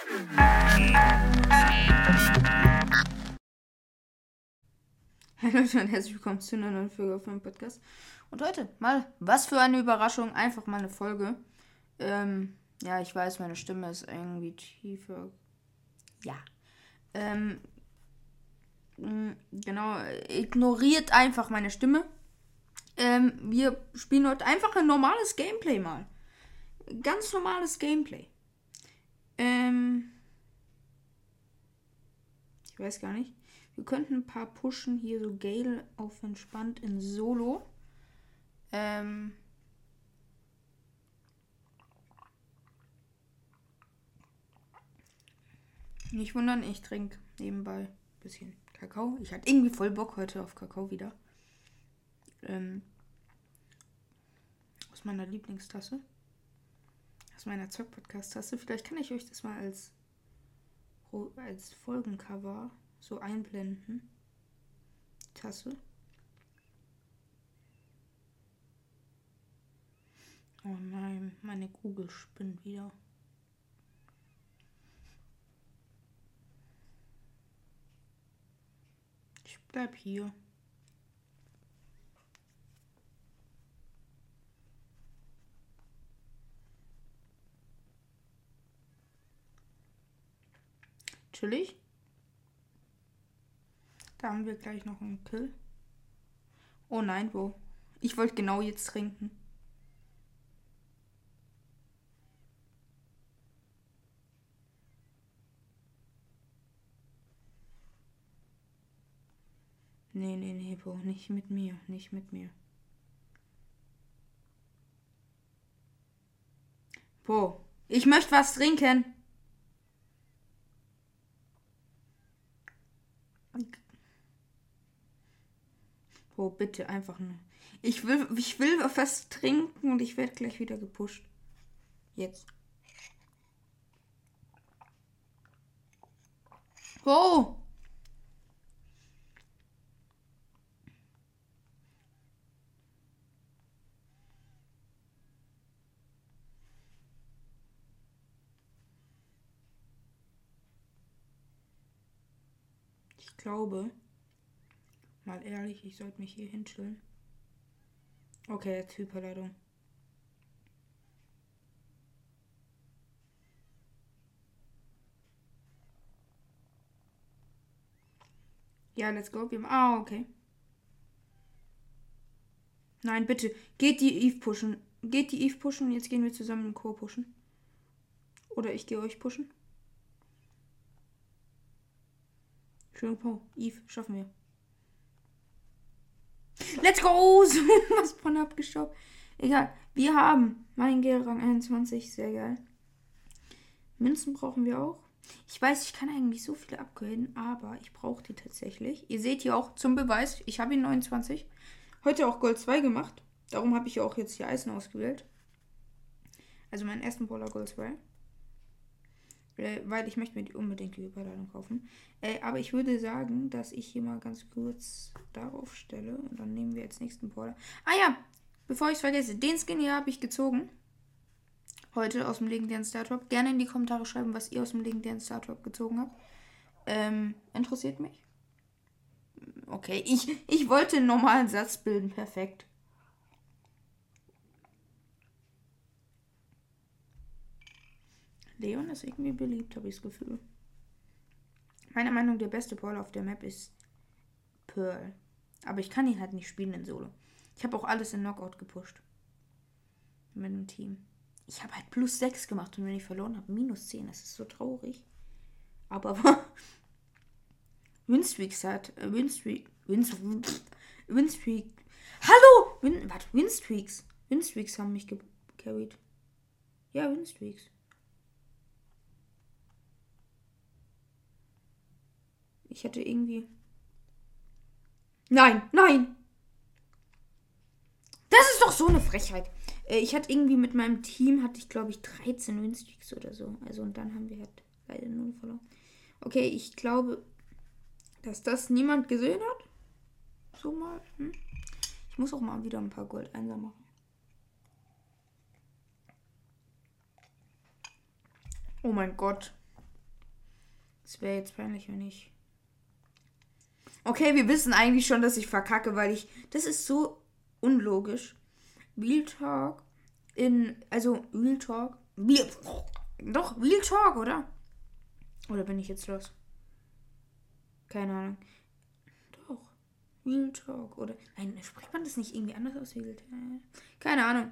Hallo Leute und herzlich willkommen zu einer neuen Folge auf meinem Podcast. Und heute mal, was für eine Überraschung, einfach mal eine Folge. Ähm, ja, ich weiß, meine Stimme ist irgendwie tiefer. Ja. Ähm, mh, genau, ignoriert einfach meine Stimme. Ähm, wir spielen heute einfach ein normales Gameplay mal. Ganz normales Gameplay. Ähm, ich weiß gar nicht. Wir könnten ein paar pushen. Hier so Gale auf entspannt in Solo. Ähm. Nicht wundern, ich trinke nebenbei ein bisschen Kakao. Ich hatte irgendwie voll Bock heute auf Kakao wieder. Ähm, aus meiner Lieblingstasse. Aus meiner Zock-Podcast-Tasse. Vielleicht kann ich euch das mal als, als Folgencover so einblenden. Tasse. Oh nein, meine Kugel spinnt wieder. Ich bleib hier. Chillig. Da haben wir gleich noch einen Kill. Oh nein, wo? Ich wollte genau jetzt trinken. Nee, nee, nee, Bo, nicht mit mir, nicht mit mir. Bo, ich möchte was trinken. Bo, bitte einfach nur. Ich will, ich will was trinken und ich werde gleich wieder gepusht. Jetzt. Bo! Ich glaube, mal ehrlich, ich sollte mich hier hinstellen. Okay, jetzt Hyperladung. Ja, let's go. Ah, okay. Nein, bitte. Geht die Eve pushen. Geht die Eve pushen und jetzt gehen wir zusammen in Chor pushen. Oder ich gehe euch pushen. Schön, Po. Eve, schaffen wir. Let's go! So was von abgestaubt. Egal. Wir haben meinen Gel-Rang 21. Sehr geil. Münzen brauchen wir auch. Ich weiß, ich kann eigentlich so viele upgraden, aber ich brauche die tatsächlich. Ihr seht hier auch zum Beweis, ich habe ihn 29. Heute auch Gold 2 gemacht. Darum habe ich auch jetzt hier Eisen ausgewählt. Also meinen ersten Brawler Gold 2. Äh, weil ich möchte mir die unbedingt die Überladung kaufen. Äh, aber ich würde sagen, dass ich hier mal ganz kurz darauf stelle. Und dann nehmen wir jetzt nächsten Brawler. Ah ja, bevor ich es vergesse, den Skin hier habe ich gezogen. Heute aus dem legendären Startop. Gerne in die Kommentare schreiben, was ihr aus dem legendären Startop gezogen habt. Ähm, interessiert mich. Okay, ich, ich wollte einen normalen Satz bilden. Perfekt. Leon ist irgendwie beliebt, habe ich das Gefühl. Meiner Meinung nach der beste Brawler auf der Map ist Pearl. Aber ich kann ihn halt nicht spielen in Solo. Ich habe auch alles in Knockout gepusht. Mit dem Team. Ich habe halt plus 6 gemacht und wenn ich verloren habe, minus 10. Das ist so traurig. Aber Winstreaks hat. Äh, Winstreak. Winst, Winstreak. Hallo! Win, warte, Winstreaks. Winstreaks haben mich gecarried. Ja, Winstreaks. Ich hätte irgendwie. Nein, nein! Das ist doch so eine Frechheit. Äh, ich hatte irgendwie mit meinem Team, hatte ich glaube ich 13 Winstreaks oder so. Also und dann haben wir halt leider nur verloren. Okay, ich glaube, dass das niemand gesehen hat. So mal. Hm? Ich muss auch mal wieder ein paar Gold einser machen. Oh mein Gott. Es wäre jetzt peinlich, wenn ich. Okay, wir wissen eigentlich schon, dass ich verkacke, weil ich. Das ist so unlogisch. Real Talk in. Also, Real Talk. Real, doch, Real Talk, oder? Oder bin ich jetzt los? Keine Ahnung. Doch. Real Talk. Oder. Nein, spricht man das nicht irgendwie anders aus? Keine Ahnung.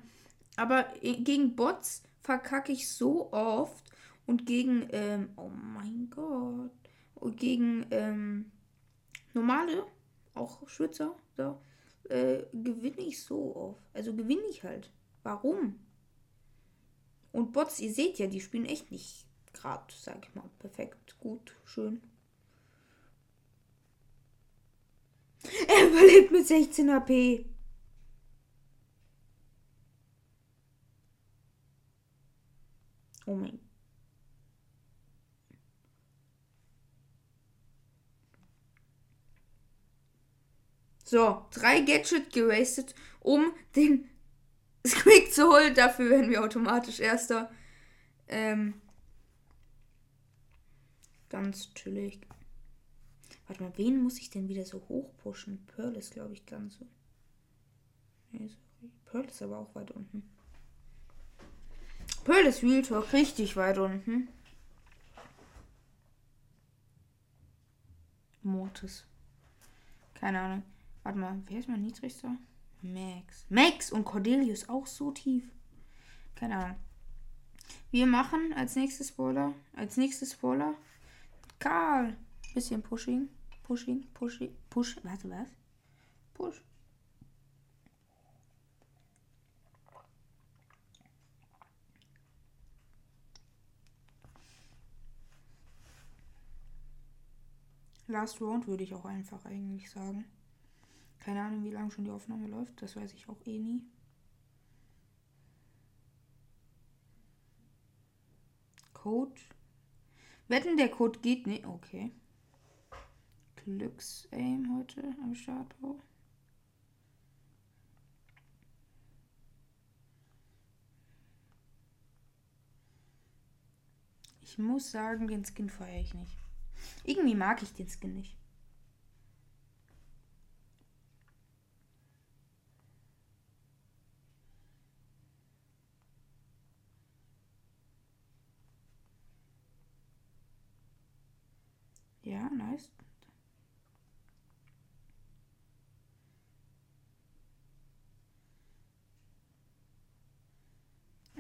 Aber gegen Bots verkacke ich so oft. Und gegen. Ähm, oh mein Gott. Und gegen. Ähm, normale. Auch Schwitzer. So. Äh, gewinne ich so oft. Also gewinne ich halt. Warum? Und Bots, ihr seht ja, die spielen echt nicht gerade, sag ich mal, perfekt, gut, schön. Er überlebt mit 16 HP. Oh mein So, drei Gadget gerastet, um den Squeak zu holen. Dafür werden wir automatisch Erster. Ähm, ganz chillig. Warte mal, wen muss ich denn wieder so hoch pushen? Pearl ist, glaube ich, ganz so. Nee, Pearl ist aber auch weit unten. Pearl ist Real Talk richtig weit unten. Mortis. Keine Ahnung. Warte mal, wer ist mein niedrigster? Max. Max und Cordelius auch so tief. Keine Ahnung. Wir machen als nächstes Spoiler. Als nächstes Spoiler. Karl. Bisschen Pushing. Pushing. Pushing. Push. Warte, was? Push. Last Round würde ich auch einfach eigentlich sagen. Keine Ahnung, wie lange schon die Aufnahme läuft. Das weiß ich auch eh nie. Code. Wetten, der Code geht nicht. Okay. Glücksaim heute am Start. Oh. Ich muss sagen, den Skin feiere ich nicht. Irgendwie mag ich den Skin nicht. Nice.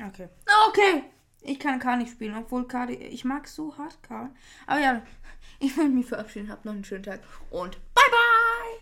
Okay. Okay. Ich kann K nicht spielen, obwohl K. Ich mag so hart K. Aber ja, ich will mich verabschieden. Habt noch einen schönen Tag und